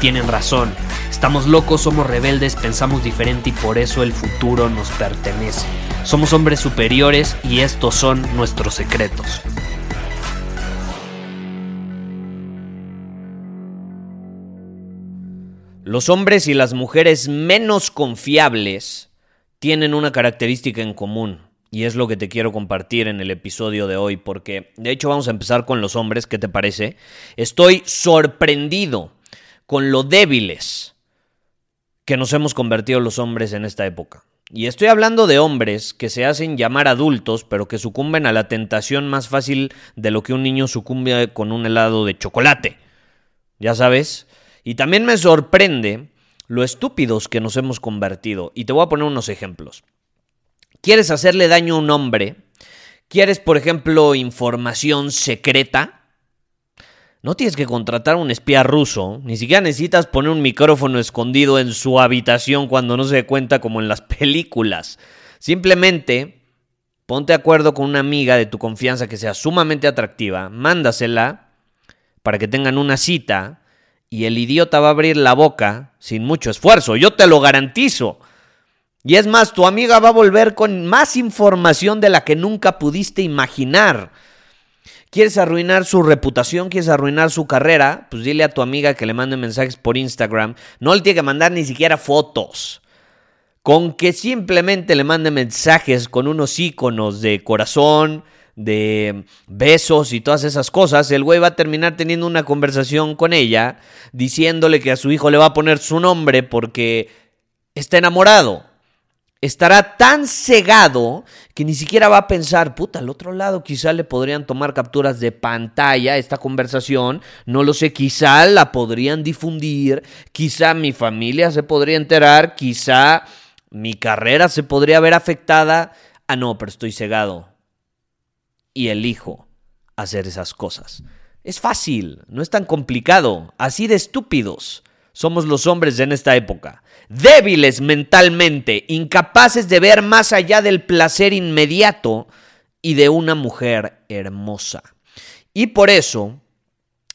tienen razón. Estamos locos, somos rebeldes, pensamos diferente y por eso el futuro nos pertenece. Somos hombres superiores y estos son nuestros secretos. Los hombres y las mujeres menos confiables tienen una característica en común. Y es lo que te quiero compartir en el episodio de hoy, porque de hecho vamos a empezar con los hombres, ¿qué te parece? Estoy sorprendido con lo débiles que nos hemos convertido los hombres en esta época. Y estoy hablando de hombres que se hacen llamar adultos, pero que sucumben a la tentación más fácil de lo que un niño sucumbe con un helado de chocolate. Ya sabes. Y también me sorprende lo estúpidos que nos hemos convertido. Y te voy a poner unos ejemplos. ¿Quieres hacerle daño a un hombre? ¿Quieres, por ejemplo, información secreta? No tienes que contratar a un espía ruso, ni siquiera necesitas poner un micrófono escondido en su habitación cuando no se dé cuenta como en las películas. Simplemente ponte de acuerdo con una amiga de tu confianza que sea sumamente atractiva, mándasela para que tengan una cita y el idiota va a abrir la boca sin mucho esfuerzo, yo te lo garantizo. Y es más, tu amiga va a volver con más información de la que nunca pudiste imaginar. ¿Quieres arruinar su reputación? ¿Quieres arruinar su carrera? Pues dile a tu amiga que le mande mensajes por Instagram. No le tiene que mandar ni siquiera fotos. Con que simplemente le mande mensajes con unos iconos de corazón, de besos y todas esas cosas, el güey va a terminar teniendo una conversación con ella diciéndole que a su hijo le va a poner su nombre porque está enamorado estará tan cegado que ni siquiera va a pensar, puta, al otro lado quizá le podrían tomar capturas de pantalla esta conversación, no lo sé, quizá la podrían difundir, quizá mi familia se podría enterar, quizá mi carrera se podría ver afectada. Ah, no, pero estoy cegado. Y elijo hacer esas cosas. Es fácil, no es tan complicado, así de estúpidos somos los hombres en esta época. Débiles mentalmente, incapaces de ver más allá del placer inmediato y de una mujer hermosa. Y por eso,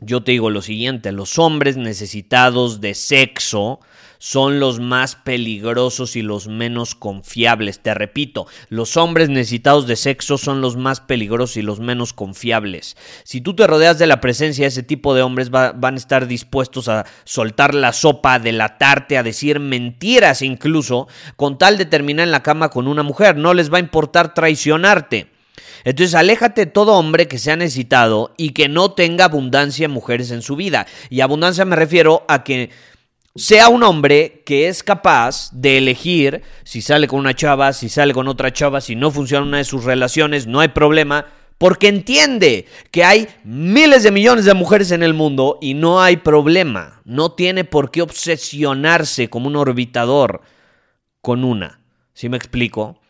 yo te digo lo siguiente, los hombres necesitados de sexo son los más peligrosos y los menos confiables. Te repito, los hombres necesitados de sexo son los más peligrosos y los menos confiables. Si tú te rodeas de la presencia de ese tipo de hombres, van a estar dispuestos a soltar la sopa, a delatarte, a decir mentiras incluso, con tal de terminar en la cama con una mujer. No les va a importar traicionarte. Entonces, aléjate de todo hombre que sea necesitado y que no tenga abundancia de mujeres en su vida. Y abundancia me refiero a que sea un hombre que es capaz de elegir si sale con una chava, si sale con otra chava, si no funciona una de sus relaciones, no hay problema, porque entiende que hay miles de millones de mujeres en el mundo y no hay problema. No tiene por qué obsesionarse como un orbitador con una. ¿Sí me explico?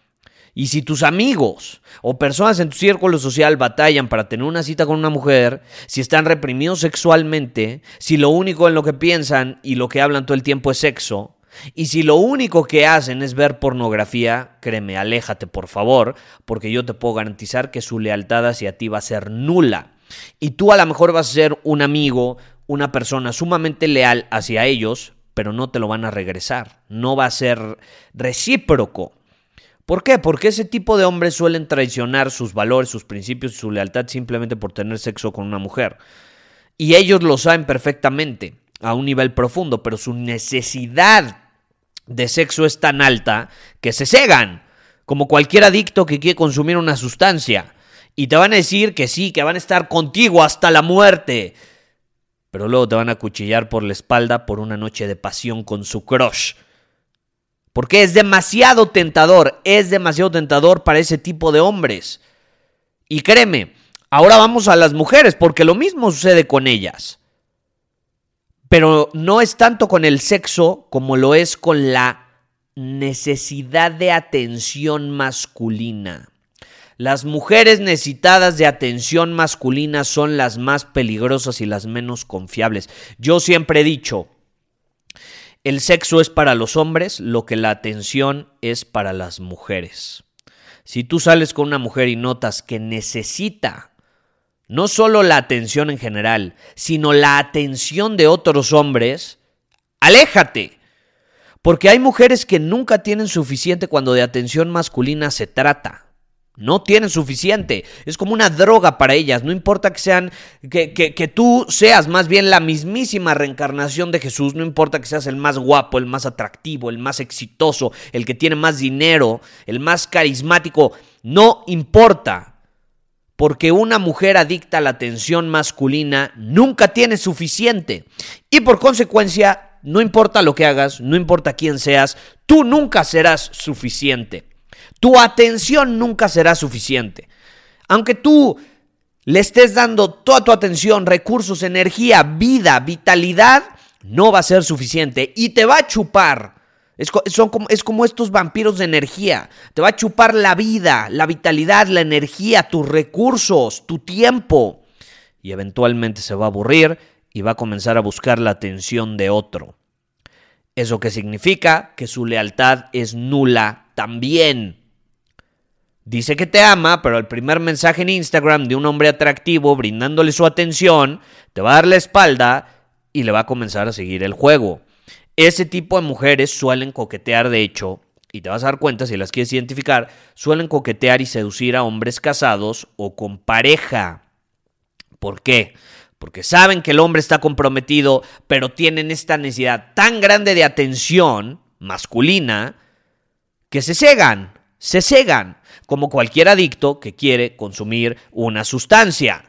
Y si tus amigos o personas en tu círculo social batallan para tener una cita con una mujer, si están reprimidos sexualmente, si lo único en lo que piensan y lo que hablan todo el tiempo es sexo, y si lo único que hacen es ver pornografía, créeme, aléjate por favor, porque yo te puedo garantizar que su lealtad hacia ti va a ser nula. Y tú a lo mejor vas a ser un amigo, una persona sumamente leal hacia ellos, pero no te lo van a regresar. No va a ser recíproco. ¿Por qué? Porque ese tipo de hombres suelen traicionar sus valores, sus principios y su lealtad simplemente por tener sexo con una mujer. Y ellos lo saben perfectamente, a un nivel profundo, pero su necesidad de sexo es tan alta que se cegan, como cualquier adicto que quiere consumir una sustancia. Y te van a decir que sí, que van a estar contigo hasta la muerte. Pero luego te van a cuchillar por la espalda por una noche de pasión con su crush Porque es demasiado tentador, es demasiado tentador para ese tipo de hombres. Y créeme, ahora vamos a las mujeres, porque lo mismo sucede con ellas. Pero no es tanto con el sexo como lo es con la necesidad de atención masculina. Las mujeres necesitadas de atención masculina son las más peligrosas y las menos confiables. Yo siempre he dicho, el sexo es para los hombres lo que la atención es para las mujeres. Si tú sales con una mujer y notas que necesita no solo la atención en general, sino la atención de otros hombres, aléjate. Porque hay mujeres que nunca tienen suficiente cuando de atención masculina se trata. No tienen suficiente. Es como una droga para ellas. No importa que sean, que, que, tú seas más bien la mismísima reencarnación de Jesús. No importa que seas el más guapo, el más atractivo, el más exitoso, el que tiene más dinero, el más carismático. No importa. Porque una mujer adicta a la atención masculina nunca tiene suficiente. Y por consecuencia, no importa lo que hagas, no importa quién seas, tú nunca serás suficiente. Tu atención nunca será suficiente. Aunque tú le estés dando toda tu atención, recursos, energía, vida, vitalidad, no va a ser suficiente y te va a chupar. Es, como, es como estos vampiros de energía. Te va a chupar la vida, la vitalidad, la energía, tus recursos, tu tiempo. Y eventualmente se va a aburrir y va a comenzar a buscar la atención de otro. ¿Eso qué significa? Que su lealtad es nula también. Dice que te ama, pero el primer mensaje en Instagram de un hombre atractivo brindándole su atención, te va a dar la espalda y le va a comenzar a seguir el juego. Ese tipo de mujeres suelen coquetear, de hecho, y te vas a dar cuenta si las quieres identificar, suelen coquetear y seducir a hombres casados o con pareja. ¿Por qué? Porque saben que el hombre está comprometido, pero tienen esta necesidad tan grande de atención masculina que se cegan, se cegan, como cualquier adicto que quiere consumir una sustancia.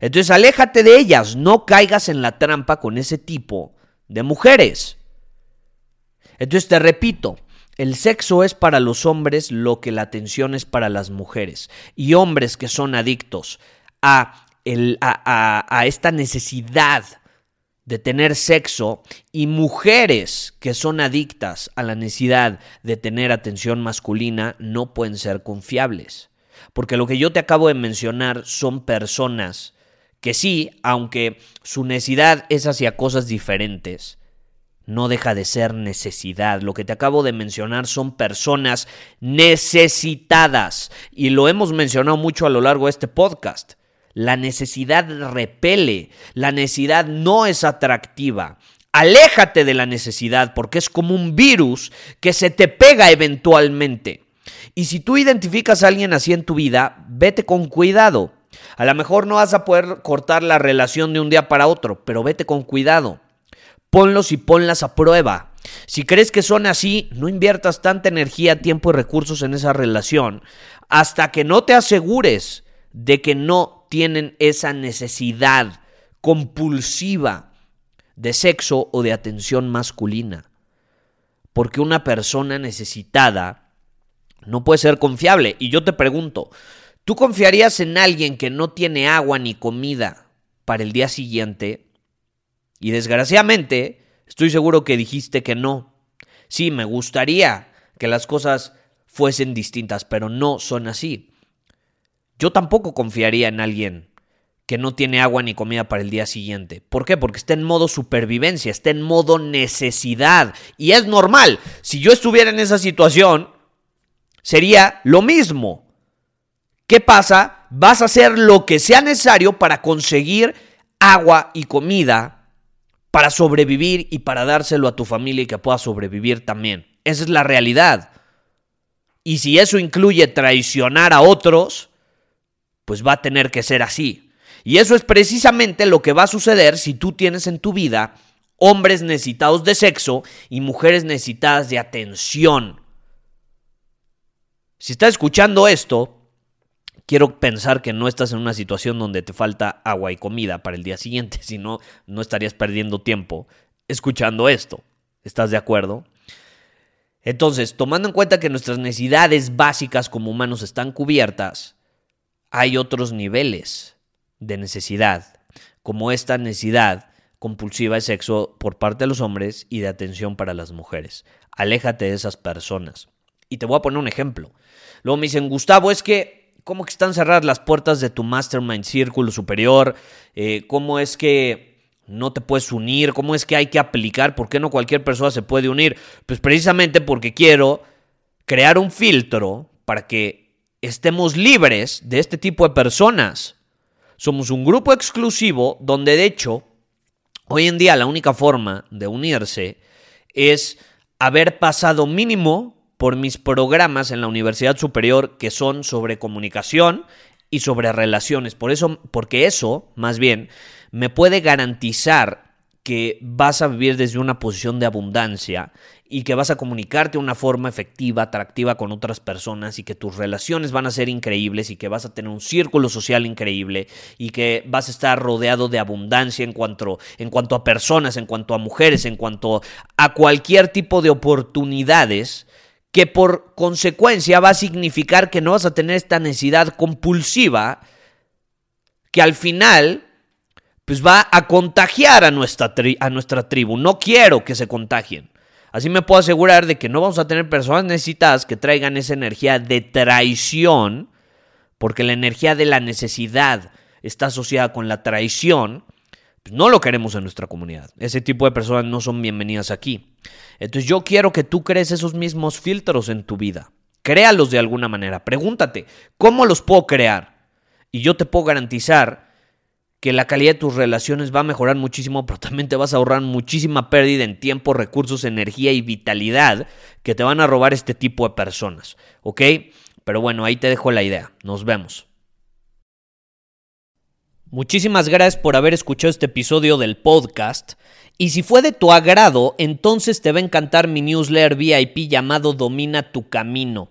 Entonces aléjate de ellas, no caigas en la trampa con ese tipo de mujeres. Entonces te repito, el sexo es para los hombres lo que la atención es para las mujeres. Y hombres que son adictos a, a, a esta necesidad de tener sexo y mujeres que son adictas a la necesidad de tener atención masculina no pueden ser confiables. Porque lo que yo te acabo de mencionar son personas que sí, aunque su necesidad es hacia cosas diferentes, no deja de ser necesidad. Lo que te acabo de mencionar son personas necesitadas. Y lo hemos mencionado mucho a lo largo de este podcast. La necesidad repele, la necesidad no es atractiva. Aléjate de la necesidad porque es como un virus que se te pega eventualmente. Y si tú identificas a alguien así en tu vida, vete con cuidado. A lo mejor no vas a poder cortar la relación de un día para otro, pero vete con cuidado. Ponlos y ponlas a prueba. Si crees que son así, no inviertas tanta energía, tiempo y recursos en esa relación hasta que no te asegures de que no tienen esa necesidad compulsiva de sexo o de atención masculina. Porque una persona necesitada no puede ser confiable. Y yo te pregunto, ¿tú confiarías en alguien que no tiene agua ni comida para el día siguiente? Y desgraciadamente, estoy seguro que dijiste que no. Sí, me gustaría que las cosas fuesen distintas, pero no son así. Yo tampoco confiaría en alguien que no tiene agua ni comida para el día siguiente. ¿Por qué? Porque está en modo supervivencia, está en modo necesidad. Y es normal. Si yo estuviera en esa situación, sería lo mismo. ¿Qué pasa? Vas a hacer lo que sea necesario para conseguir agua y comida para sobrevivir y para dárselo a tu familia y que pueda sobrevivir también. Esa es la realidad. Y si eso incluye traicionar a otros, pues va a tener que ser así. Y eso es precisamente lo que va a suceder si tú tienes en tu vida hombres necesitados de sexo y mujeres necesitadas de atención. Si estás escuchando esto, quiero pensar que no estás en una situación donde te falta agua y comida para el día siguiente, si no, no estarías perdiendo tiempo escuchando esto. ¿Estás de acuerdo? Entonces, tomando en cuenta que nuestras necesidades básicas como humanos están cubiertas, hay otros niveles de necesidad, como esta necesidad compulsiva de sexo por parte de los hombres y de atención para las mujeres. Aléjate de esas personas. Y te voy a poner un ejemplo. Luego me dicen, Gustavo, es que, ¿cómo que están cerradas las puertas de tu mastermind círculo superior? Eh, ¿Cómo es que no te puedes unir? ¿Cómo es que hay que aplicar? ¿Por qué no cualquier persona se puede unir? Pues precisamente porque quiero crear un filtro para que estemos libres de este tipo de personas. Somos un grupo exclusivo donde de hecho hoy en día la única forma de unirse es haber pasado mínimo por mis programas en la Universidad Superior que son sobre comunicación y sobre relaciones. Por eso, porque eso, más bien, me puede garantizar que vas a vivir desde una posición de abundancia y que vas a comunicarte de una forma efectiva, atractiva con otras personas y que tus relaciones van a ser increíbles y que vas a tener un círculo social increíble y que vas a estar rodeado de abundancia en cuanto, en cuanto a personas, en cuanto a mujeres, en cuanto a cualquier tipo de oportunidades que por consecuencia va a significar que no vas a tener esta necesidad compulsiva que al final pues va a contagiar a nuestra, a nuestra tribu. No quiero que se contagien. Así me puedo asegurar de que no vamos a tener personas necesitadas que traigan esa energía de traición, porque la energía de la necesidad está asociada con la traición. Pues no lo queremos en nuestra comunidad. Ese tipo de personas no son bienvenidas aquí. Entonces yo quiero que tú crees esos mismos filtros en tu vida. Créalos de alguna manera. Pregúntate, ¿cómo los puedo crear? Y yo te puedo garantizar que la calidad de tus relaciones va a mejorar muchísimo, pero también te vas a ahorrar muchísima pérdida en tiempo, recursos, energía y vitalidad que te van a robar este tipo de personas. ¿Ok? Pero bueno, ahí te dejo la idea. Nos vemos. Muchísimas gracias por haber escuchado este episodio del podcast. Y si fue de tu agrado, entonces te va a encantar mi newsletter VIP llamado Domina tu Camino.